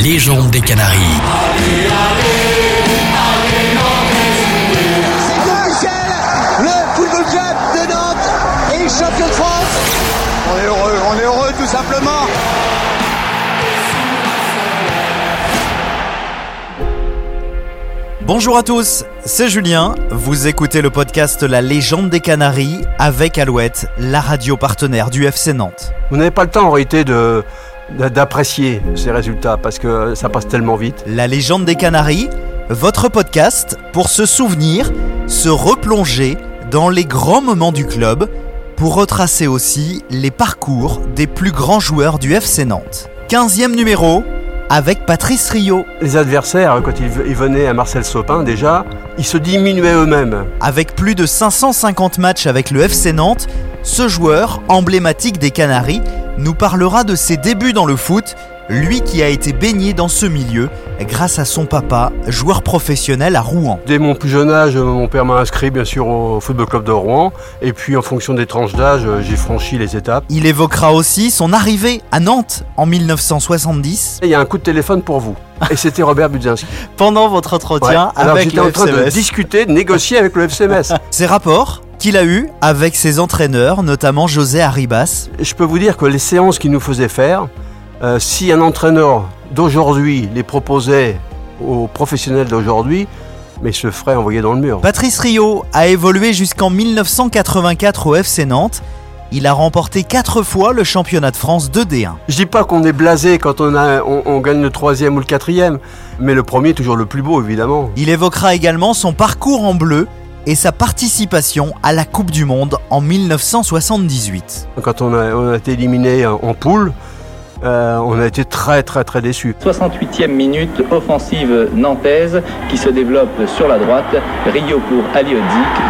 légende des Canaries. Le football club de Nantes est champion de France. On est heureux, on est heureux tout simplement. Bonjour à tous, c'est Julien. Vous écoutez le podcast La légende des Canaries avec Alouette, la radio partenaire du FC Nantes. Vous n'avez pas le temps en réalité de d'apprécier ces résultats parce que ça passe tellement vite. La légende des Canaries, votre podcast pour se souvenir, se replonger dans les grands moments du club, pour retracer aussi les parcours des plus grands joueurs du FC Nantes. 15e numéro avec Patrice Rio. Les adversaires, quand ils venaient à Marcel Sopin déjà, ils se diminuaient eux-mêmes. Avec plus de 550 matchs avec le FC Nantes, ce joueur, emblématique des Canaries, nous parlera de ses débuts dans le foot, lui qui a été baigné dans ce milieu grâce à son papa, joueur professionnel à Rouen. Dès mon plus jeune âge, mon père m'a inscrit bien sûr au Football Club de Rouen. Et puis en fonction des tranches d'âge, j'ai franchi les étapes. Il évoquera aussi son arrivée à Nantes en 1970. Et il y a un coup de téléphone pour vous. Et c'était Robert Budzinski. Pendant votre entretien Ouais. Alors avec j'étais le en train de discuter, de négocier avec le FCMS. Ces rapports qu'il a eus avec ses entraîneurs, notamment José Arribas. Je peux vous dire que les séances qu'il nous faisait faire, euh, si un entraîneur d'aujourd'hui les proposait aux professionnels d'aujourd'hui, mais il se ferait envoyer dans le mur. Patrice Rio a évolué jusqu'en 1984 au FC Nantes. Il a remporté 4 fois le championnat de France 2D1. Je dis pas qu'on est blasé quand on, a, on, on gagne le troisième ou le quatrième, mais le premier est toujours le plus beau évidemment. Il évoquera également son parcours en bleu et sa participation à la Coupe du Monde en 1978. Quand on a, été éliminé en poule, euh, on a été très très très déçus. 68e minute, offensive nantaise qui se développe sur la droite. Rio pour Aliodic,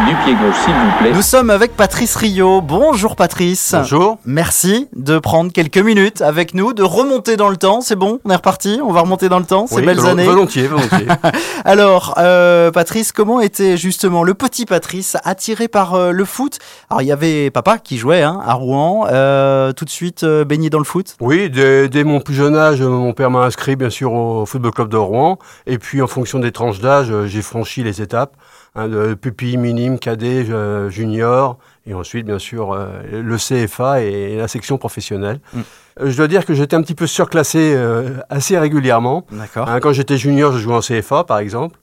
du pied gauche s'il vous plaît. Nous sommes avec Patrice Rio. Bonjour Patrice. Bonjour. Merci de prendre quelques minutes avec nous, de remonter dans le temps. C'est bon, on est reparti, on va remonter dans le temps, ces Oui, belles années. Volontiers, volontiers. Alors, euh, Patrice, comment était justement le petit Patrice attiré par euh, le foot? Alors, il y avait papa qui jouait hein, à Rouen, euh, tout de suite euh, baigné dans le foot? Oui, dès, dès mon plus jeune âge, mon père m'a inscrit bien sûr au Football Club de Rouen. Et puis en fonction des tranches d'âge, euh, j'ai franchi les étapes. hein, de pupille, minime, cadet, euh, junior. Et ensuite, bien sûr, euh, le CFA et la section professionnelle. Mm. Euh, Je dois dire que j'étais un petit peu surclassé euh, assez régulièrement. D'accord. Hein, quand j'étais junior, je jouais en CFA, par exemple.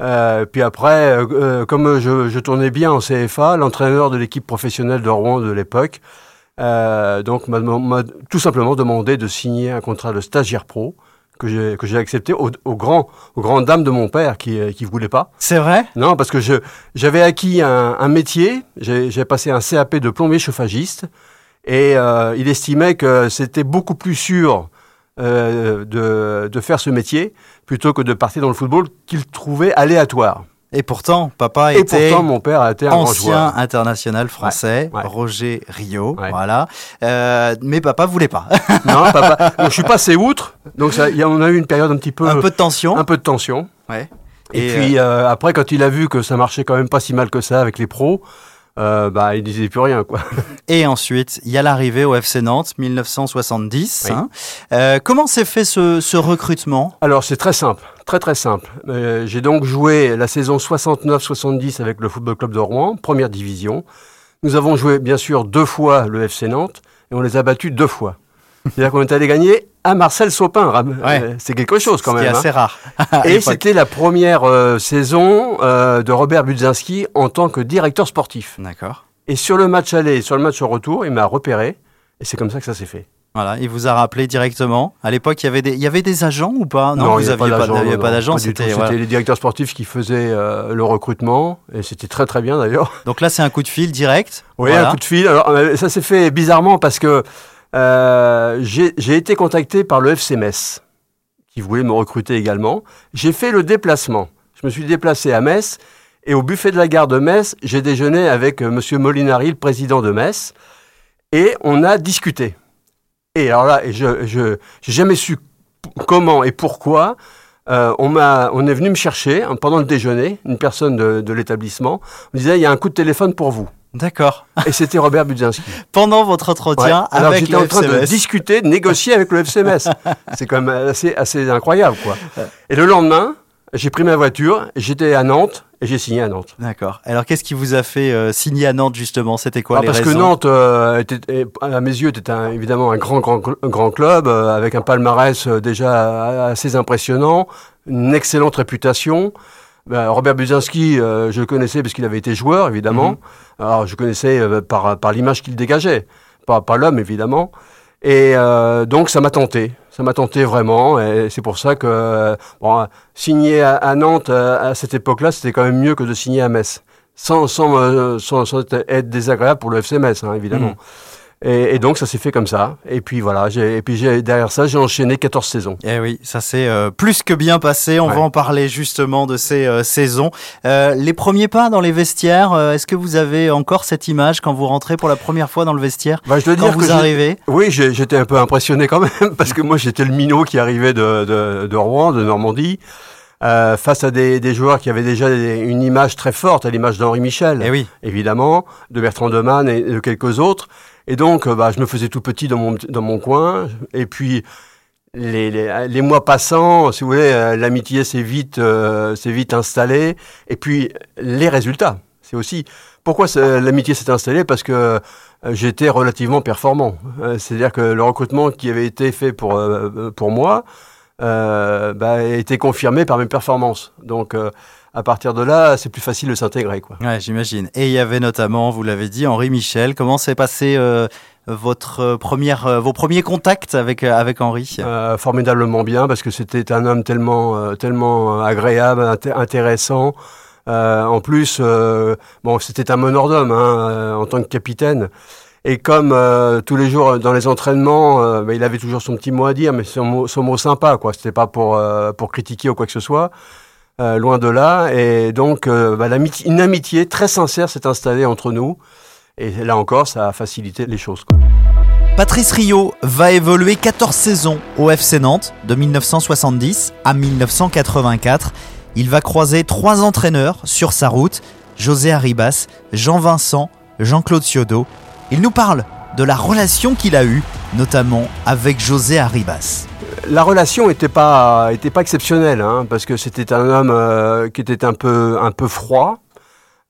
Euh, puis après, euh, euh, comme je, je tournais bien en CFA, l'entraîneur de l'équipe professionnelle de Rouen de l'époque, euh, donc m'a tout simplement demandé de signer un contrat de stagiaire pro que j'ai que j'ai accepté au, au grand aux grandes dames de mon père qui euh, qui voulait pas. C'est vrai? Non, parce que je j'avais acquis un, un métier, j'ai j'ai passé un CAP de plombier chauffagiste et euh, il estimait que c'était beaucoup plus sûr euh, de, de faire ce métier plutôt que de partir dans le football qu'il trouvait aléatoire. Et pourtant, papa Et était pourtant, mon père a été un ancien international français, Ouais, ouais. Roger Rio. Ouais. Voilà. Euh, mais papa voulait pas. Non, papa, donc, je suis passé outre, donc ça, il y a- on a eu une période un petit peu, Un peu de tension. un peu de tension. Ouais. Et, Et, puis euh, après, quand il a vu que ça marchait quand même pas si mal que ça avec les pros, euh, bah il disait plus rien quoi. Et ensuite, il y a l'arrivée au FC Nantes, 1970. Oui. hein. Euh, comment s'est fait ce, ce recrutement? Alors c'est très simple, très très simple. Euh, J'ai donc joué la saison 69-70 avec le Football Club de Rouen, première division. Nous avons joué bien sûr deux fois le FC Nantes et on les a battus deux fois. C'est-à-dire qu'on est allé gagner à Marcel Sopin. Ouais. euh, C'est quelque chose quand même. est hein. assez rare. à Et c'était la première euh, saison euh, de Robert Budzinski en tant que directeur sportif. D'accord. Et sur le match aller et sur le match retour, il m'a repéré. Et c'est comme ça que ça s'est fait. Voilà, il vous a rappelé directement. À l'époque, il y avait des, il y avait des agents ou pas? Non, vous pas, d'agent, n'aviez non, pas non, d'agent. du tout. C'était voilà. les directeurs sportifs qui faisaient euh, le recrutement. Et c'était très très bien d'ailleurs. Donc là, c'est un coup de fil direct. Oui, Voilà. un coup de fil. Alors, ça s'est fait bizarrement parce que euh, j'ai été contacté par le FC Metz, qui voulait me recruter également. J'ai fait le déplacement. Je me suis déplacé à Metz et au buffet de la gare de Metz, j'ai déjeuné avec euh, Monsieur Molinari, le président de Metz, et on a discuté. Et alors là, je j'ai jamais su comment et pourquoi. euh, on, on est venu me chercher hein, pendant le déjeuner, une personne de, de l'établissement. Me disait, il y a un coup de téléphone pour vous. D'accord. Et c'était Robert Budzinski. Pendant votre entretien Ouais. Alors avec j'étais en train de discuter, de négocier avec le FCMS. C'est quand même assez, assez incroyable, quoi. Et le lendemain, j'ai pris ma voiture, j'étais à Nantes et j'ai signé à Nantes. D'accord. Alors qu'est-ce qui vous a fait euh, signer à Nantes justement? C'était quoi Ah, les parce raisons? Que Nantes, euh, était, à mes yeux, était un- évidemment un grand, grand, grand club euh, avec un palmarès déjà assez impressionnant, une excellente réputation. Ben, Robert Budzinski, euh, je le connaissais parce qu'il avait été joueur, évidemment. Alors, je connaissais euh, par, par l'image qu'il dégageait, pas, pas l'homme, évidemment. Et euh, donc, ça m'a tenté. Ça m'a tenté vraiment. Et c'est pour ça que bon, signer à, à Nantes euh, à cette époque-là, c'était quand même mieux que de signer à Metz sans, sans, sans, sans être désagréable pour le FC Metz, hein, évidemment. Mm. Et, et donc ça s'est fait comme ça. Et puis voilà, et puis derrière ça, j'ai enchaîné 14 saisons. Eh oui, ça s'est euh, plus que bien passé. On Ouais. va en parler justement de ces euh, saisons. Euh, les premiers pas dans les vestiaires, est-ce que vous avez encore cette image quand vous rentrez pour la première fois dans le vestiaire Bah, je dois Quand dire que vous arrivez Oui, j'étais un peu impressionné quand même, parce que moi j'étais le minot qui arrivait de, de, de Rouen, de Normandie, euh, face à des, des joueurs qui avaient déjà des- une image très forte, à l'image d'Henri Michel, Eh oui. évidemment, de Bertrand Demann et de quelques autres. Et donc, euh, bah, je me faisais tout petit dans mon, dans mon coin. Et puis, les, les, mois passant, si vous voulez, euh, l'amitié s'est vite, euh, vite installée. Et puis, les résultats, c'est aussi... Pourquoi l'amitié s'est installée? Parce que euh, j'étais relativement performant. C'est-à-dire que le recrutement qui avait été fait pour, pour moi euh, bah, a été confirmé par mes performances. Donc, à partir de là, c'est plus facile de s'intégrer. quoi. Ouais, j'imagine. Et il y avait notamment, vous l'avez dit, Henri Michel. Comment s'est passé euh, votre euh, première, euh, vos premiers contacts avec euh, avec Henri? Euh, formidablement bien parce que c'était un homme tellement, tellement agréable, inté- intéressant. Euh, en plus, euh, bon, c'était un meneur d'homme hein, euh, en tant que capitaine. Et comme euh, tous les jours dans les entraînements, euh, bah, il avait toujours son petit mot à dire, mais son mot, son mot sympa, quoi. C'était pas pour euh, pour critiquer ou quoi que ce soit. Euh, loin de là. Et donc, euh, bah, une amitié très sincère s'est installée entre nous. Et là encore, ça a facilité les choses. Patrice Rio va évoluer 14 saisons au FC Nantes, de 1970 à 1984. Il va croiser trois entraîneurs sur sa route, José Arribas, Jean-Vincent, Jean-Claude Ciodo. Il nous parle de la relation qu'il a eue, notamment avec José Arribas. La relation n'était pas, était pas exceptionnelle, hein, parce que c'était un homme euh, qui était un peu, un peu froid.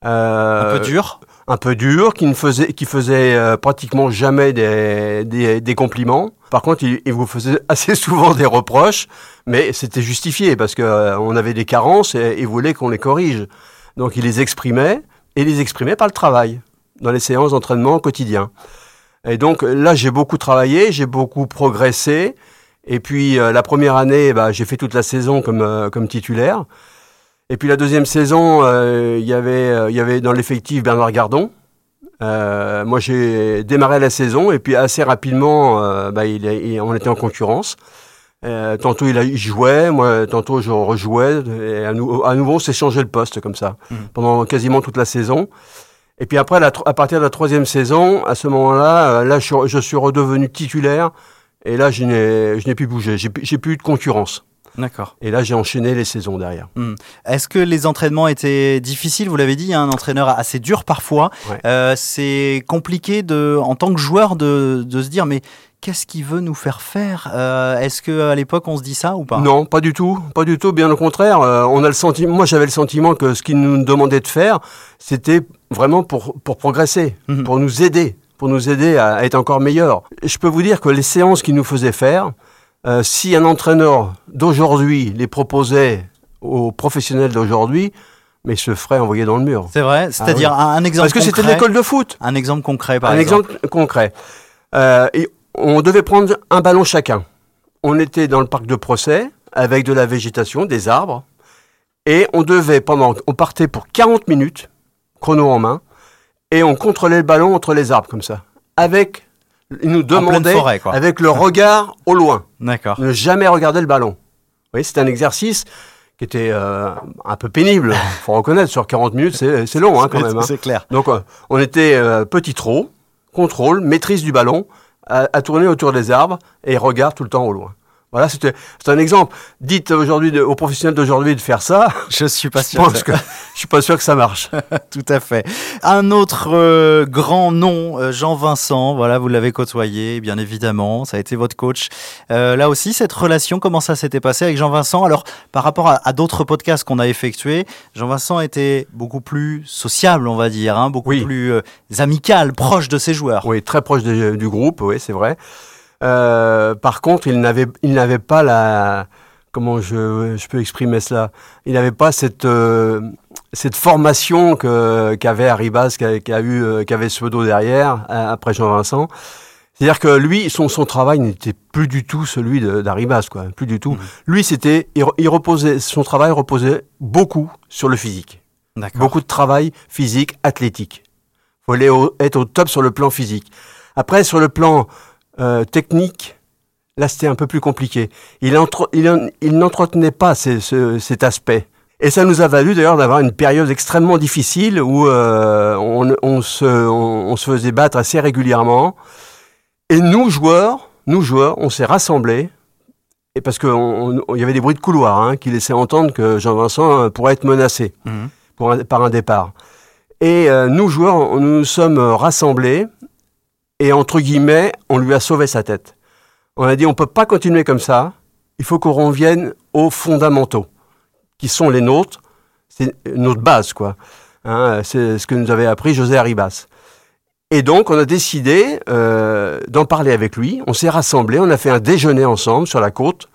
euh, Un peu dur un peu dur, qui ne faisait, qui faisait euh, pratiquement jamais des, des, des compliments. Par contre, il, il vous faisait assez souvent des reproches, mais c'était justifié parce que euh, on avait des carences et il voulait qu'on les corrige. Donc, il les exprimait et les exprimait par le travail dans les séances d'entraînement quotidien. Et donc là, j'ai beaucoup travaillé, j'ai beaucoup progressé. Et puis euh, la première année, bah, j'ai fait toute la saison comme, euh, comme titulaire. Et puis la deuxième saison, euh, il y avait, euh, il y avait dans l'effectif Bernard Gardon. Euh, moi, j'ai démarré la saison et puis assez rapidement, euh, bah, il, il- on était en concurrence. Euh, tantôt il, a- il jouait, moi tantôt je rejouais. Et à, nou- à nouveau, on s'est changé le poste comme ça Mhm. pendant quasiment toute la saison. Et puis après, à partir de la troisième saison, à ce moment-là, euh, là, je, suis- redevenu titulaire. Et là, je n'ai je n'ai plus bougé. J'ai plus- eu de concurrence. D'accord. Et là, j'ai enchaîné les saisons derrière. Est-ce que les entraînements étaient difficiles? Vous l'avez dit, hein, un entraîneur assez dur parfois. Ouais. Euh, c'est compliqué de, en tant que joueur de, de se dire mais qu'est-ce qu'il veut nous faire faire Euh, Est-ce que à l'époque on se dit ça ou pas? Non, pas du tout, pas du tout. Bien au contraire, euh, on a le sentiment. Moi, j'avais le sentiment que ce qu'il nous demandait de faire, c'était vraiment pour pour progresser, Mhm. pour nous aider, pour nous aider à, à être encore meilleurs. Je peux vous dire que les séances qu'il nous faisait faire, euh, si un entraîneur d'aujourd'hui les proposait aux professionnels d'aujourd'hui, mais il se ferait envoyer dans le mur. C'est vrai. C'est-à-dire un, un exemple Parce que c'était l'école de foot. Un exemple concret par Un exemple. exemple concret. Euh, et on devait prendre un ballon chacun. On était dans le parc de procès avec de la végétation, des arbres, et on devait pendant, on partait pour 40 minutes, chrono en main, et on contrôlait le ballon entre les arbres comme ça, avec, il nous forêt, quoi. avec le regard au loin, D'accord. ne jamais regarder le ballon. Vous voyez, c'était un exercice qui était euh, un peu pénible, faut reconnaître. Sur 40 minutes, c'est c'est long hein, quand même. hein. C'est clair. Donc, euh, on était euh, petit trot, contrôle, maîtrise du ballon, à, tourner autour des arbres et regard tout le temps au loin. Voilà, c'était c'est un exemple. Dites aujourd'hui aux professionnels d'aujourd'hui de faire ça. Je suis pas Je sûr. pense que je suis pas sûr que ça marche. Tout à fait. Un autre euh, grand nom, euh, Jean Vincent. Voilà, vous l'avez côtoyé, bien évidemment. Ça a été votre coach. Euh, là aussi, cette relation, comment ça s'était passé avec Jean Vincent Alors, par rapport à, à d'autres podcasts qu'on a effectués, Jean Vincent était beaucoup plus sociable, on va dire, hein, beaucoup Oui. plus amical, proche de ses joueurs. Oui, très proche du groupe, oui, c'est vrai. Euh, par contre, il n'avait, il n'avait pas la, comment je, je peux exprimer cela? Il n'avait pas cette, euh, cette formation que, qu'avait Arribas, qu'a, qu'a eu, euh, qu'avait Svedo derrière, après Jean-Vincent. C'est-à-dire que lui, son, son travail n'était plus du tout celui de- d'Arribas, quoi, plus du tout. Lui, c'était, il, re- il reposait, son travail reposait beaucoup sur le physique. D'accord. Beaucoup de travail physique, athlétique. Il fallait au- être au top sur le plan physique. Après, sur le plan euh, technique, là, c'était un peu plus compliqué. Il, entre- il, en- il n'entretenait pas ces- ce- cet aspect. Et ça nous a valu d'ailleurs d'avoir une période extrêmement difficile où euh, on, on se, on, on se faisait battre assez régulièrement. Et nous, joueurs, nous, joueurs, on s'est rassemblés. Et parce qu'il y avait des bruits de couloir hein, qui laissaient entendre que Jean-Vincent euh, pourrait être menacé pour un- par un départ. Et euh, nous, joueurs, nous nous sommes rassemblés et, entre guillemets, on lui a sauvé sa tête. On a dit, on peut pas continuer comme ça, il faut qu'on revienne aux fondamentaux, qui sont les nôtres, c'est notre base, quoi. Hein, c'est ce que nous avait appris José Arribas. Et donc, on a décidé euh, d'en parler avec lui. On s'est rassemblés, on a fait un déjeuner ensemble sur la côte.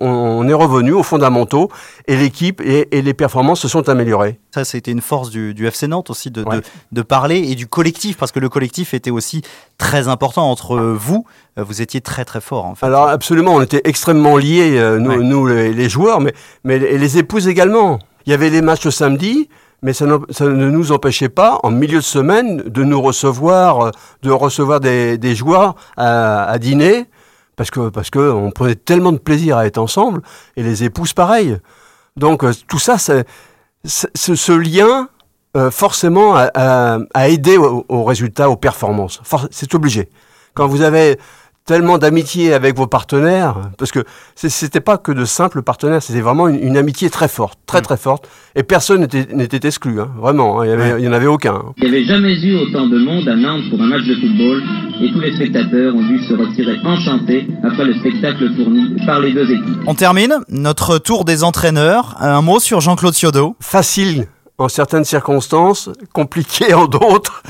On, est revenu aux fondamentaux et l'équipe et, et les performances se sont améliorées. Ça, c'était une force du, du FC Nantes aussi de, Ouais. de, de parler et du collectif, parce que le collectif était aussi très important entre vous. Euh, Vous étiez très très fort en fait. Alors absolument, on était extrêmement liés, euh, nous, Ouais. nous, les, les joueurs, mais, mais les, les épouses également. Il y avait les matchs le samedi, mais ça, ne nous empêchait pas, en milieu de semaine, de nous recevoir, euh, de recevoir des, des joueurs à, à dîner, parce que parce que prenait tellement de plaisir à être ensemble, et les épouses pareil. Donc euh, tout ça, c'est, ce, lien, euh, forcément, a, a- a aidé aux, aux résultats, aux performances. For- c'est obligé. Quand vous avez tellement d'amitié avec vos partenaires, parce que c'était pas que de simples partenaires, c'était vraiment une, une amitié très forte, très Mm. très forte, et personne n'était exclu, hein, vraiment, hein, il y avait- il y en avait aucun. hein. Il n'y avait jamais eu autant de monde à Nantes pour un match de football et tous les spectateurs ont dû se retirer enchantés après le spectacle fourni par les deux équipes. On termine notre tour des entraîneurs. Un mot sur Jean-Claude Ciodo. Facile en certaines circonstances, compliqué en d'autres.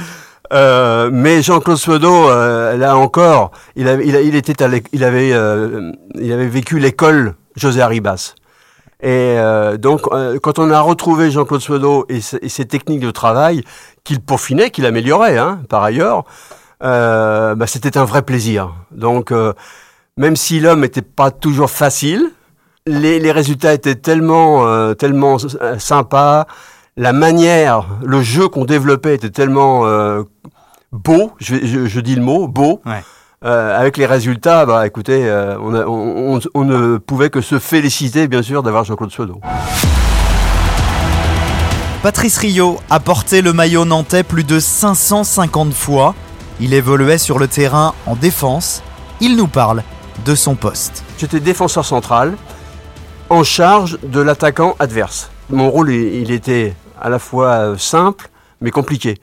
Euh, mais Jean-Claude Svedo, euh, là encore, il avait, il, il était à il avait, euh, il avait vécu l'école José Arribas. Et euh, donc, euh, quand on a retrouvé Jean-Claude Svedo et, ses- techniques de travail, qu'il peaufinait, qu'il améliorait, hein, par ailleurs, bah, c'était un vrai plaisir. Donc, même si l'homme n'était pas toujours facile, les, les résultats étaient tellement, tellement sympas, la manière, le jeu qu'on développait était tellement euh, beau, je, vais- je, je dis le mot, beau. Ouais. Euh, avec les résultats, bah écoutez, euh, on, a- on, on- on ne pouvait que se féliciter, bien sûr, d'avoir Jean-Claude Suedo. Patrice Rio a porté le maillot nantais plus de 550 fois. Il évoluait sur le terrain en défense. Il nous parle de son poste. J'étais défenseur central, en charge de l'attaquant adverse. Mon rôle, il était à la fois euh, simple, mais compliqué.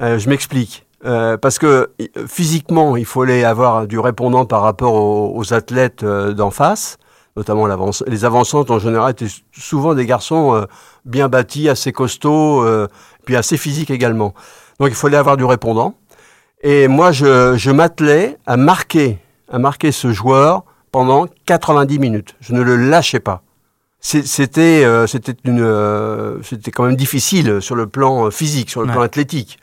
Euh, je m'explique. Euh, parce que physiquement, il fallait avoir du répondant par rapport aux, athlètes d'en face, notamment les avancantes en général étaient souvent des garçons bien bâtis, assez costauds, puis assez physiques également. Donc il fallait avoir du répondant. Et moi, je, je m'attelais à marquer, à marquer ce joueur pendant 90 minutes. Je ne le lâchais pas. C'était, euh, c'était une, euh, c'était quand même difficile sur le plan euh, physique, sur le Ouais. plan athlétique.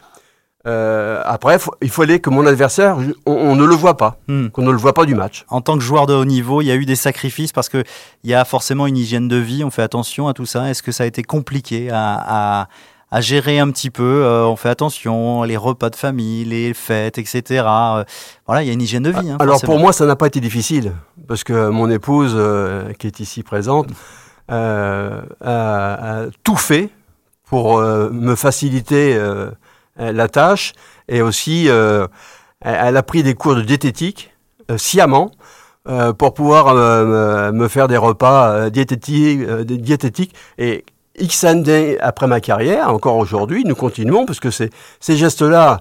Euh, après, faut- il fallait que mon adversaire, on, on ne le voit pas, Hmm. qu'on ne le voit pas du match. En tant que joueur de haut niveau, il y a eu des sacrifices parce qu'il y a forcément une hygiène de vie. On fait attention à tout ça. Est-ce que ça a été compliqué à, à- à gérer un petit peu On fait attention, les repas de famille, les fêtes, etc. Voilà, il y a une hygiène de vie. hein, Alors forcément. pour moi, ça n'a pas été difficile, parce que mon épouse, qui est ici présente, euh, a, tout fait pour euh, me faciliter euh, la tâche, et aussi elle a pris des cours de diététique sciemment pour pouvoir me faire des repas diététiques. Et X années après ma carrière, encore aujourd'hui, nous continuons parce que ces, gestes-là,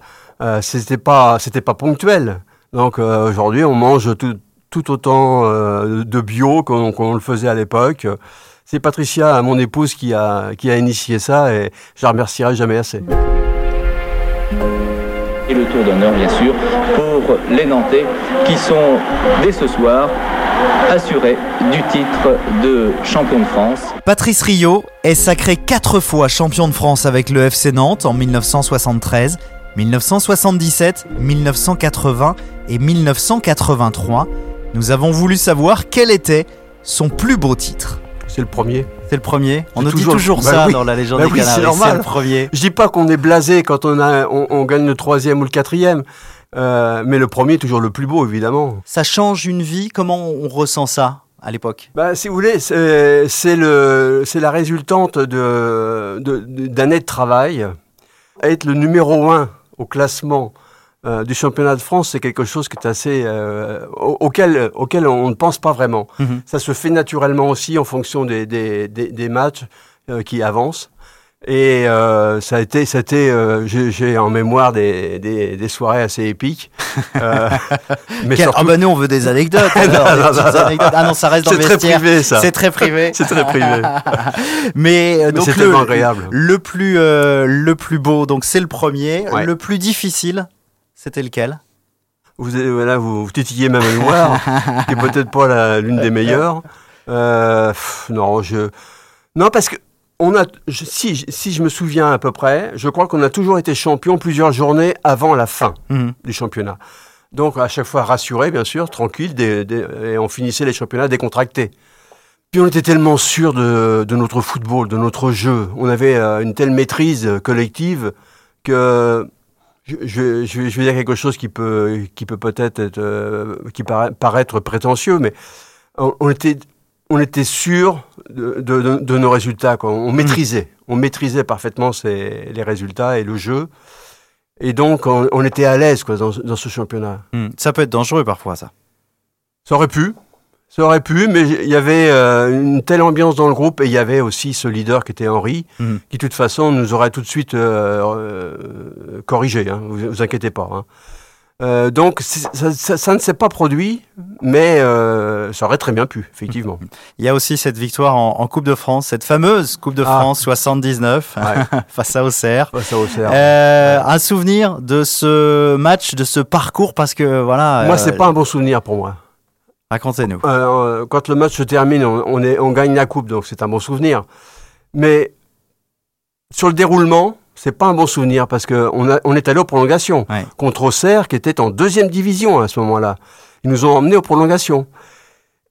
c'était pas, c'était pas ponctuel. Donc aujourd'hui, on mange tout, autant de bio qu'on le faisait à l'époque. C'est Patricia, mon épouse, qui a, qui a initié ça et je la remercierai jamais assez. Et le tour d'honneur, bien sûr, pour les Nantais qui sont, dès ce soir, assurés du titre de champion de France. Patrice Rio est sacré quatre fois champion de France avec le FC Nantes en 1973, 1977, 1980 et 1983. Nous avons voulu savoir quel était son plus beau titre. C'est le premier. C'est le premier. On nous dit toujours- toujours Bah ça oui. dans la légende Bah des oui, c'est normal. C'est le premier. Je dis pas qu'on est blasé quand on, a, on, on gagne le troisième ou le quatrième, euh, mais le premier est toujours le plus beau, évidemment. Ça change une vie. Comment on ressent ça à l'époque? Bah, si vous voulez, c'est la résultante de, de- de- année de travail. Être le numéro un au classement euh, du championnat de France, c'est quelque chose qui est assez euh, au- auquel, auquel on ne pense pas vraiment. Mhm. Ça se fait naturellement aussi en fonction des, des, des, des matchs euh, qui avancent. Et ça a été, ça a été j'ai, en mémoire des, des, soirées assez épiques. Mais surtout- Ah bah nous on veut des anecdotes. alors, des non, petites non, non. anecdotes. Ah non, ça reste dans c'est très privé ça. C'est très privé. C'est très privé. Mais, Mais donc c'est le, agréable. le plus le plus beau, donc c'est le premier. Ouais. Le plus difficile, c'était lequel? Vous, voilà, vous, vous titillez ma mémoire, qui est peut-être pas l'une des meilleures. Euh, pff, non, je, non parce que on a, je- si, si je me souviens à peu près, je crois qu'on a toujours été champion plusieurs journées avant la fin Mhm. du championnat. Donc à chaque fois rassuré, bien sûr, tranquille, des- des- et on finissait les championnats décontractés. Puis on était tellement sûr de, de notre football, de notre jeu. On avait euh, une telle maîtrise collective que je, je, je vais, dire quelque chose qui peut, qui peut peut-être être, euh, qui paraît, paraître prétentieux, mais on, on était, on était sûr de, de, de- de nos résultats. Quoi. On maîtrisait, on maîtrisait parfaitement ces, les résultats et le jeu. Et donc, on, on était à l'aise quoi, dans, dans ce championnat. Hmm. Ça peut être dangereux parfois, ça. Ça aurait pu, ça aurait pu, mais il y avait euh, une telle ambiance dans le groupe et il y avait aussi ce leader qui était Henri, Mhm. qui de toute façon nous aurait tout de suite euh, euh, corrigé, hein, vous, vous inquiétez pas. hein. Euh, donc ça, ça- ça ne s'est pas produit, mais euh, ça aurait très bien pu, effectivement. Il y a aussi cette victoire en, en Coupe de France, cette fameuse Coupe de Ah. France 79 Ouais. face à Auxerre. Ouais, ça, au cerf. Euh, un souvenir de ce match, de ce parcours, parce que voilà. Moi, c'est pas un bon souvenir pour moi. Racontez-nous. Euh, quand le match se termine, on, on est, on gagne la coupe, donc c'est un bon souvenir. Mais sur le déroulement, c'est pas un bon souvenir parce que on, est allé aux prolongations Ouais. contre Auxerre, qui était en deuxième division à ce moment-là. Ils nous ont emmenés aux prolongations.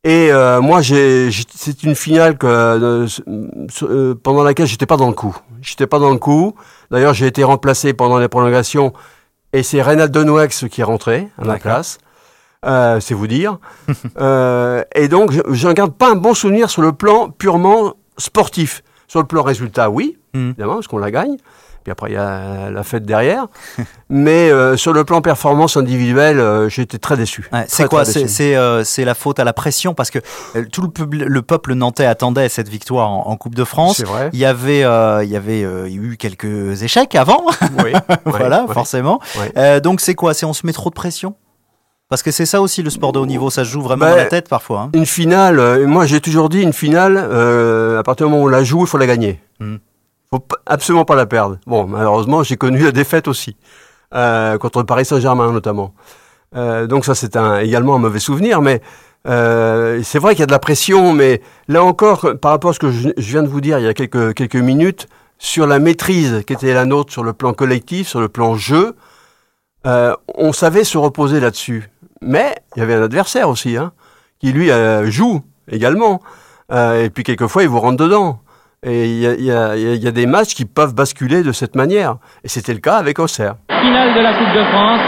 Et euh, moi, c'est une finale que, euh, euh, pendant laquelle j'étais pas dans le coup. J'étais pas dans le coup. D'ailleurs, j'ai été remplacé pendant les prolongations, et c'est Reynald Denouex qui est rentré à ma place. Euh, c'est vous dire. Euh, et donc, je n'en garde pas un bon souvenir sur le plan purement sportif. Sur le plan résultat, oui, Mhm. évidemment, parce qu'on la gagne. Puis après, il y a la fête derrière. Mais euh, sur le plan performance individuelle, euh, été très déçu. Ouais, c'est quoi C'est euh, la faute à la pression parce que tout le, pub- le peuple nantais attendait cette victoire en, en Coupe de France. C'est vrai. Il y avait, il y avait eu quelques échecs avant, Oui. voilà, ouais. forcément. Ouais. Donc c'est quoi? C'est on se met trop de pression? Parce que c'est ça aussi le sport de haut niveau, ça se joue vraiment Bah, dans la tête parfois. hein. Une finale, euh, moi j'ai toujours dit, une finale, euh, à partir du moment où on la joue, il faut la gagner. Mhm. faut p- absolument pas la perdre. Bon, malheureusement, j'ai connu la défaite aussi, euh, contre le Paris Saint-Germain notamment. Donc ça, c'est un, également un mauvais souvenir, mais c'est vrai qu'il y a de la pression, mais là encore, par rapport à ce que je, je viens de vous dire il y a quelques, quelques minutes, sur la maîtrise qui était la nôtre sur le plan collectif, sur le plan jeu, on savait se reposer là-dessus. Mais il y avait un adversaire aussi, hein, qui lui euh, joue également. Euh, et puis quelquefois, il vous rentre dedans. Et il y a, y y des matchs qui peuvent basculer de cette manière. Et c'était le cas avec Auxerre. finale de la Coupe de France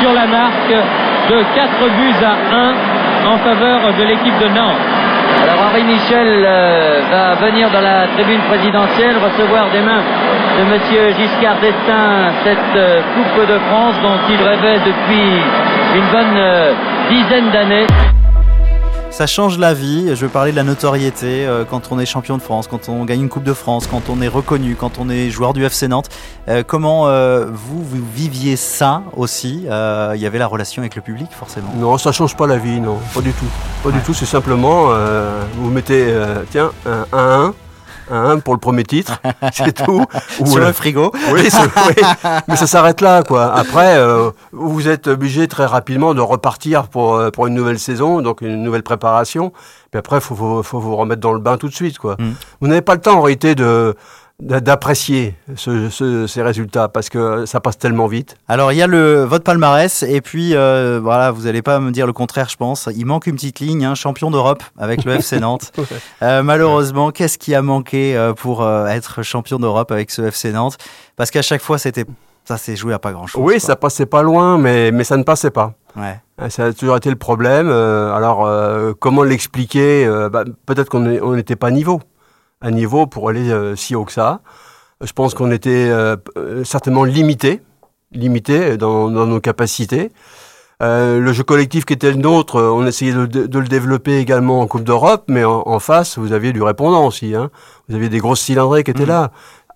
sur la marque de 4 buts à 1 en faveur de l'équipe de Nantes. Alors Henri Michel euh, va venir dans la tribune présidentielle recevoir des mains de Monsieur Giscard d'Estaing cette euh, Coupe de France dont il rêvait depuis une bonne euh, dizaine d'années. Ça change la vie. Je veux parler de la notoriété euh, quand on est champion de France, quand on gagne une Coupe de France, quand on est reconnu, quand on est joueur du FC Nantes. Euh, comment euh, vous, vous viviez ça aussi Euh, Il y avait la relation avec le public, forcément? Non, ça change pas la vie, non, pas du tout. Pas du tout, c'est simplement, euh, vous mettez, euh, tiens, un 1-1, un 1 pour le premier titre, c'est tout. Ou Sur le- le frigo. Oui, c'est- oui. mais ça s'arrête là, quoi. Après, euh, vous êtes obligé très rapidement de repartir pour, euh, pour une nouvelle saison, donc une nouvelle préparation. Puis après, il faut, faut, faut vous remettre dans le bain tout de suite, quoi. Mm. Vous n'avez pas le temps, en réalité, de d'apprécier ce- ce- ces résultats parce que ça passe tellement vite. Alors il y a le votre palmarès et puis euh, voilà vous allez pas me dire le contraire je pense il manque une petite ligne hein, champion d'Europe avec le FC Nantes Euh, malheureusement qu'est-ce qui a manqué euh, pour être champion d'Europe avec ce FC Nantes? Parce qu'à chaque fois c'était ça s'est joué à pas grand chose Oui, ça passait pas loin, mais, mais ça ne passait pas. ouais Ça a toujours été le problème. Alors, comment l'expliquer bah, Peut-être qu'on n'était pas niveau, à niveau pour aller euh, si haut que ça. Je pense qu'on était euh, euh, certainement limité, limité dans, dans nos capacités. Euh, le jeu collectif qui était le nôtre, on essayait de, de le développer également en Coupe d'Europe, mais en, en face, vous aviez du répondant aussi. Hein. Vous aviez des grosses cylindrées qui étaient là,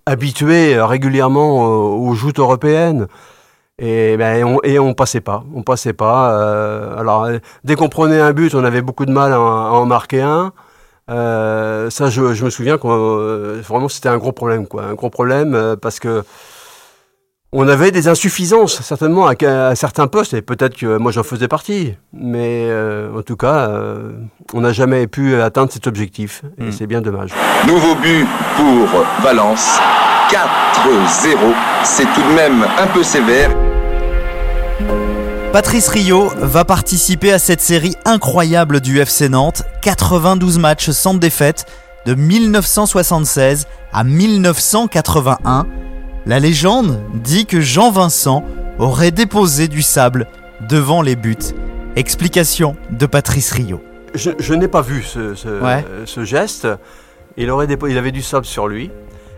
habitués régulièrement aux, aux joutes européennes. Et, ben, on, et on passait pas, on passait pas. euh, alors, dès qu'on prenait un but, on avait beaucoup de mal à, à en marquer un. Euh, ça, je, je me souviens que euh, vraiment c'était un gros problème, quoi, un gros problème euh, parce que on avait des insuffisances certainement à, à certains postes et peut-être que moi j'en faisais partie, mais euh, en tout cas, euh, on n'a jamais pu atteindre cet objectif et Mm. c'est bien dommage. Nouveau but pour Valence. 4-0. C'est tout de même un peu sévère. Patrice Rio va participer à cette série incroyable du FC Nantes 92 matchs sans défaite de 1976 à 1981 La légende dit que Jean Vincent aurait déposé du sable devant les buts. Explication de Patrice Rio. Je, je n'ai pas vu ce, ce, Ouais. ce geste. Il, aurait dépo- il avait du sable sur lui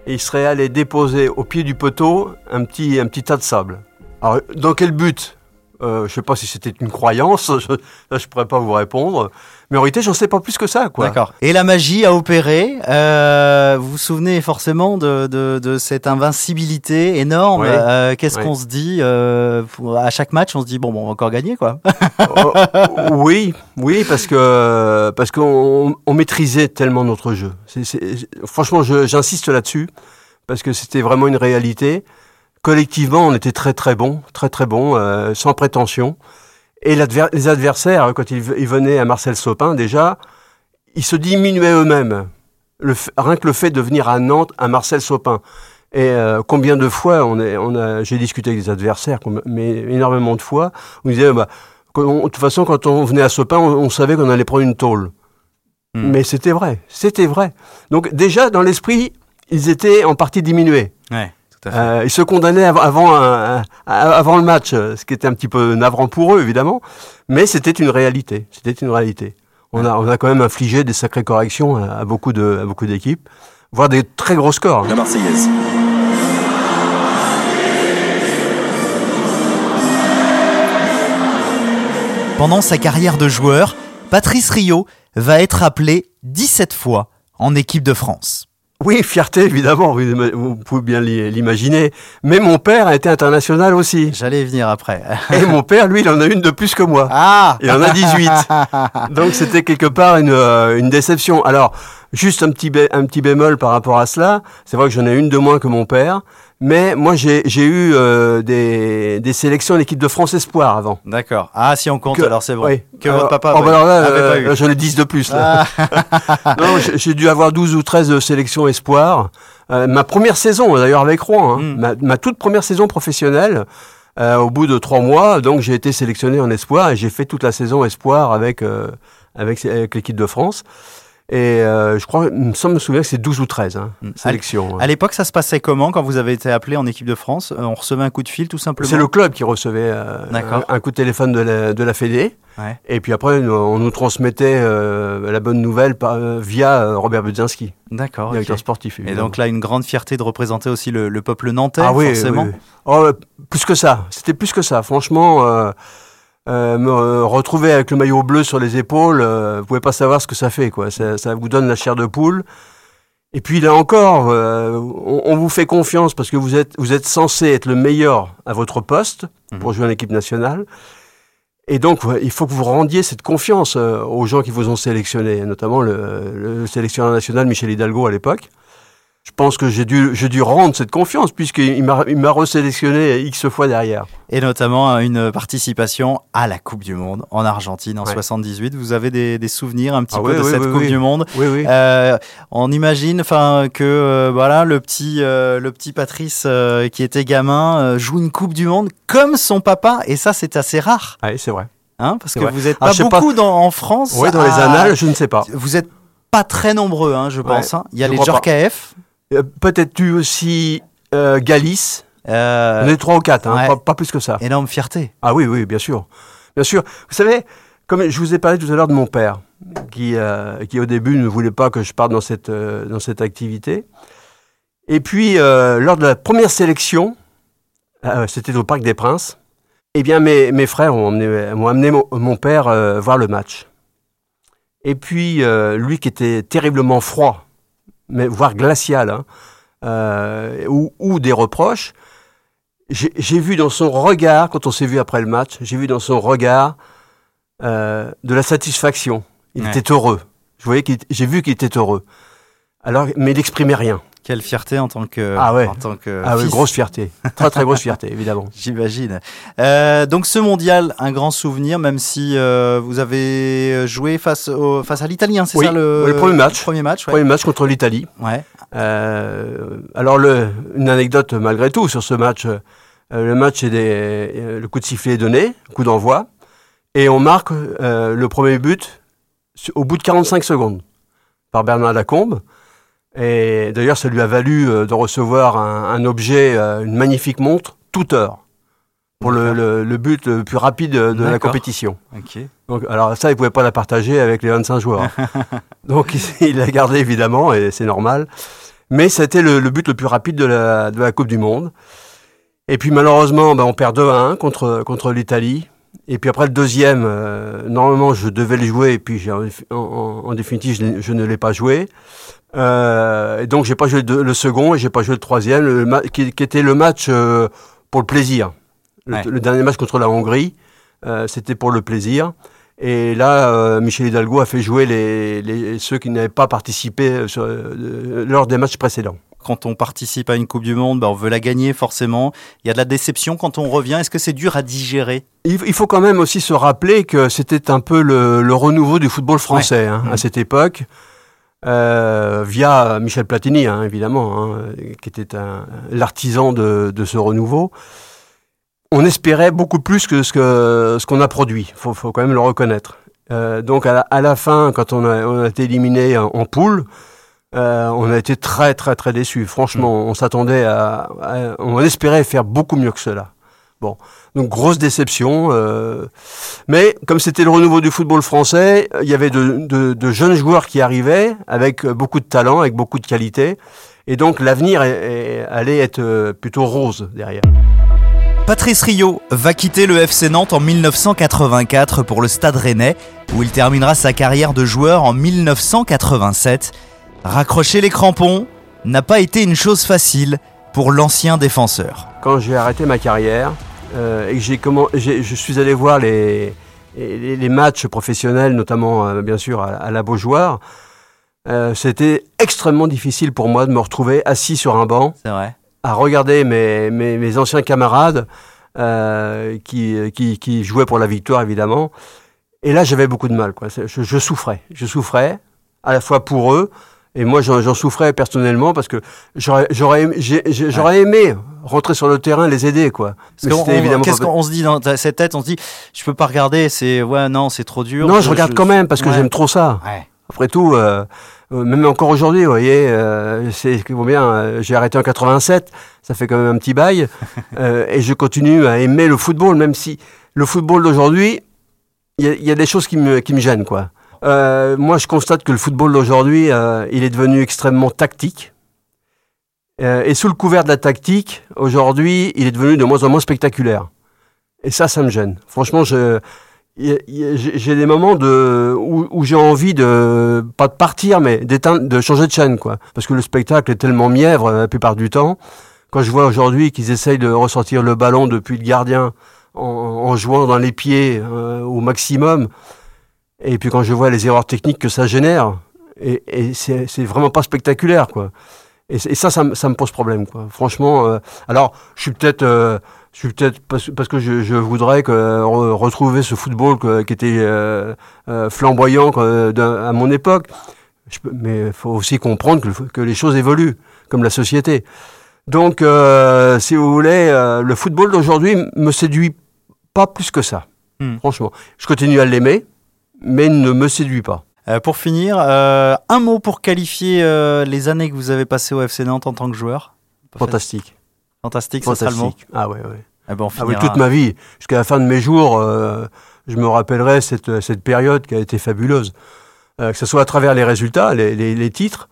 et il serait allé déposer au pied du poteau un petit, un petit tas de sable. Alors, dans quel but Euh, Je ne sais pas si c'était une croyance, je, là, je ne pourrais pas vous répondre. Mais en réalité, j'en sais pas plus que ça. Quoi. D'accord. Et la magie a opéré. Euh, vous vous souvenez forcément de, de, de cette invincibilité énorme. Oui. Euh, Qu'est-ce Oui. qu'on se dit à chaque match On se dit bon, bon, on va encore gagner quoi. Oh, oui, oui, parce que parce qu'on on maîtrisait tellement notre jeu. Franchement, je- j'insiste là-dessus parce que c'était vraiment une réalité. Collectivement, on était très très bon, très très bon, euh, sans prétention. Et les adversaires, quand ils, ils venaient à Marcel Sopin, déjà, ils se diminuaient eux-mêmes. Rien que le fait de venir à Nantes, à Marcel Sopin. Et euh, combien de fois on est, on a, j'ai discuté avec des adversaires, mais énormément de fois, on disait, bah, on- de toute façon, quand on venait à Sopin, on, on savait qu'on allait prendre une tôle. Hmm. Mais c'était vrai, c'était vrai. Donc déjà, dans l'esprit, ils étaient en partie diminués. Ouais. Euh, ils se condamnaient av- avant, un- un- avant le match, euh, ce qui était un petit peu navrant pour eux, évidemment. Mais c'était une réalité. C'était une réalité. On a, on a quand même infligé des sacrées corrections à, à beaucoup d'équipes, voire des très gros scores. La Marseillaise. Pendant sa carrière de joueur, Patrice Rio va être appelé 17 fois en équipe de France. Oui, fierté, évidemment, vous, pouvez bien l'i- l'imaginer. Mais mon père a été international aussi. J'allais y venir après. Et mon père, lui, il en a une de plus que moi. Ah Il en a 18. Donc c'était quelque part une, euh, une déception. Alors, juste un petit, un petit bémol par rapport à cela. C'est vrai que j'en ai une de moins que mon père. Mais moi, j'ai eu euh, des, des sélections en équipe de France Espoir avant. D'accord. Ah, si on compte, Que- alors c'est bon. oui. Que Alors- votre papa oh, bah alors là, avait pas euh, eu. j'en ai 10 de plus. Là. non, j'ai- j'ai dû avoir 12 ou 13 sélections Espoir. Euh, ma première saison, d'ailleurs, avec Rouen. hein. Mm. ma, ma toute première saison professionnelle. euh, au bout de trois mois, donc j'ai été sélectionné en espoir et j'ai fait toute la saison espoir avec euh, avec, avec l'équipe de France. Et euh, je crois, il me semble me souvenir que c'est 12 ou 13 hein, Mm. sélections. À l'époque, ça se passait comment quand vous avez été appelé en équipe de France? Euh, On recevait un coup de fil tout simplement? C'est le club qui recevait euh, un, coup de téléphone de la, de la Fédé. Ouais. Et puis après, on nous transmettait euh, la bonne nouvelle par- via Robert Budzinski, D'accord. directeur sportif. Et donc là, une grande fierté de représenter aussi le, le peuple nantais, ah oui, forcément? oui, oui. Oh, plus que ça. C'était plus que ça. Franchement, euh, me retrouver avec le maillot bleu sur les épaules, euh, vous pouvez pas savoir ce que ça fait, quoi. Ça, ça vous donne la chair de poule. Et puis là encore, euh, on, on vous fait confiance parce que vous êtes, vous êtes censé être le meilleur à votre poste pour jouer en équipe nationale. Et donc, il faut que vous rendiez cette confiance euh, aux gens qui vous ont sélectionné, notamment le, le sélectionneur national Michel Hidalgo à l'époque. Je pense que j'ai dû, j'ai dû rendre cette confiance puisqu'il m'a, il m'a resélectionné X fois derrière. Et notamment une participation à la Coupe du Monde en Argentine en Ouais. 78. Vous avez des, des souvenirs un petit Ah peu oui, de oui, cette oui, Coupe du Monde Oui, oui. Euh, on imagine enfin que euh, voilà le petit euh, le petit Patrice euh, qui était gamin euh, joue une Coupe du Monde comme son papa et ça c'est assez rare Ah oui, c'est vrai. hein parce C'est que vrai. vous êtes Ah, pas beaucoup dans, en France Oui, dans les annales, je ne sais pas. vous êtes pas très nombreux hein, je pense hein. il y a les Euh, Peut-être tu aussi euh, Galice? euh, On est trois ou quatre, hein, ouais. pas, pas plus que ça. énorme fierté Ah oui, oui, bien sûr. Bien sûr. Vous savez, comme je vous ai parlé tout à l'heure de mon père, qui, euh, qui au début ne voulait pas que je parte dans cette, euh, dans cette activité. Et puis, euh, lors de la première sélection, euh, c'était au Parc des Princes, eh bien, mes, mes frères ont, emmené- m'ont amené mon, mon père euh, voir le match. Et puis, euh, lui qui était terriblement froid, mais voire glacial, hein, euh, ou, ou des reproches, j'ai j'ai vu dans son regard, quand on s'est vu après le match, j'ai vu dans son regard euh, de la satisfaction. Il Ouais. était heureux. Je voyais qu'il, j'ai vu qu'il était heureux. Alors, mais il n'exprimait rien. Quelle fierté en tant que Ah ouais. en tant que ah oui, grosse fierté, très très grosse fierté, évidemment. J'imagine. Euh, donc ce mondial, un grand souvenir, même si euh, vous avez joué face, au, face à l'Italie, hein, c'est Oui, ça le, oui, le premier match. Premier match, ouais. Premier match contre l'Italie. Ouais. Euh, alors, le, une anecdote malgré tout sur ce match. le match est des, le coup de sifflet est donné, coup d'envoi, et on marque le premier but au bout de 45 secondes par Bernard Lacombe. Et d'ailleurs, ça lui a valu euh, de recevoir un, un objet, euh, une magnifique montre, toute heure, pour le, le- le but le plus rapide de, la compétition. Donc, alors ça, il pouvait pas la partager avec les 25 joueurs. Donc il l'a gardé évidemment, et c'est normal. Mais c'était le, le but le plus rapide de la, de la Coupe du Monde. Et puis malheureusement, ben, on perd 2 à 1 contre, contre l'Italie. Et puis après le deuxième, euh, normalement je devais le jouer, et puis en, en- en définitive je ne l'ai pas joué. Euh, et donc j'ai pas joué le, second et j'ai pas joué le troisième, le qui, qui était le match euh, pour le plaisir. Le, Ouais. le dernier match contre la Hongrie, euh, c'était pour le plaisir. Et là, euh, Michel Hidalgo a fait jouer les, les- ceux qui n'avaient pas participé sur- lors des matchs précédents. Quand on participe à une Coupe du Monde, ben, on veut la gagner forcément. Il y a de la déception quand on revient. Est-ce que c'est dur à digérer? Il, faut quand même aussi se rappeler que c'était un peu le, le renouveau du football français hein, à cette époque, euh, via Michel Platini, hein, évidemment, hein, qui était l'artisan de, de ce renouveau. On espérait beaucoup plus que ce qu'on a produit. Il faut, faut quand même le reconnaître. Euh, donc à la, à la fin, quand on a, on a été éliminé en, en poule, euh, on a été très très très déçus. Franchement, on s'attendait à, à- on espérait faire beaucoup mieux que cela. Bon, donc grosse déception. euh, mais comme c'était le renouveau du football français, il y avait de, de- de jeunes joueurs qui arrivaient avec beaucoup de talent, avec beaucoup de qualité. Et donc l'avenir allait être euh, plutôt rose derrière. Patrice Rio va quitter le FC Nantes en 1984 pour le Stade Rennais, où il terminera sa carrière de joueur en 1987. Raccrocher les crampons n'a pas été une chose facile pour l'ancien défenseur. Quand j'ai arrêté ma carrière euh, et que j'ai comment, je suis allé voir les, les, les matchs professionnels, notamment euh, bien sûr à, à la Beaujoire, euh, c'était extrêmement difficile pour moi de me retrouver assis sur un banc vrai. à regarder mes, mes, mes anciens camarades qui, qui, qui jouaient pour la victoire, évidemment. Et là, j'avais beaucoup de mal. Quoi. Je souffrais. Je souffrais, à la fois pour eux, et moi, j'en souffrais personnellement parce que j'aurais j'aurais aimé, rentrer sur le terrain, les aider. Quoi. Qu'est-ce qu'on se dit dans ta- cette tête On se dit, je peux pas regarder, c'est ouais, non, c'est trop dur. Non, je regarde quand même parce que Ouais. j'aime trop ça. Ouais. Après tout, euh, euh, même encore aujourd'hui, vous voyez, euh, c'est bien. euh, J'ai arrêté en 87, ça fait quand même un petit bail, euh, et je continue à aimer le football, même si le football d'aujourd'hui, il y, y a des choses qui me, qui me gênent, quoi. Euh, moi, je constate que le football d'aujourd'hui, euh, il est devenu extrêmement tactique. Euh, et sous le couvert de la tactique, aujourd'hui, il est devenu de moins en moins spectaculaire. Et ça, ça me gêne. Franchement, je, j'ai des moments de, où, j'ai envie de, pas de partir, mais de changer de chaîne, quoi. Parce que le spectacle est tellement mièvre la plupart du temps. Quand je vois aujourd'hui qu'ils essayent de ressortir le ballon depuis le gardien en, jouant dans les pieds euh, au maximum, et puis quand je vois les erreurs techniques que ça génère, et, et c'est vraiment pas spectaculaire, quoi. Et, ça, ça, me pose problème, quoi. Franchement, euh, alors, je suis peut-être, euh, je suis peut-être parce, que je, je, voudrais que, retrouver ce football qui était euh, flamboyant à mon époque. mais il faut aussi comprendre que, que, les choses évoluent, comme la société. Donc, si vous voulez, le football d'aujourd'hui me séduit pas plus que ça. Hmm. Franchement, je continue à l'aimer, mais ne me séduit pas. Euh, pour finir, euh, un mot pour qualifier euh, les années que vous avez passées au FC Nantes en tant que joueur. Fantastique. Fantastique, ça sera le mot. Ah ouais, ouais. Eh ben, ah oui, toute ma vie, jusqu'à la fin de mes jours, je me rappellerai cette, cette période qui a été fabuleuse. que ce soit à travers les résultats, les, les, les titres,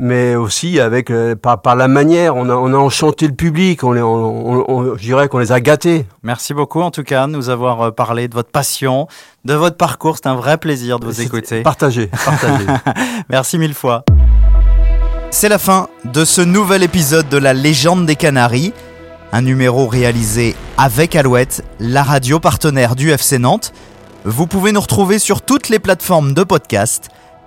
mais aussi avec euh, par, par, la manière, on a, on a enchanté le public, on, on, on, je dirais qu'on les a gâtés. Merci beaucoup en tout cas de nous avoir euh, parlé de votre passion, de votre parcours. C'est un vrai plaisir de vous écouter. Partagez, partagez. Merci mille fois. C'est la fin de ce nouvel épisode de La légende des Canaries, un numéro réalisé avec Alouette, la radio partenaire du FC Nantes. Vous pouvez nous retrouver sur toutes les plateformes de podcast.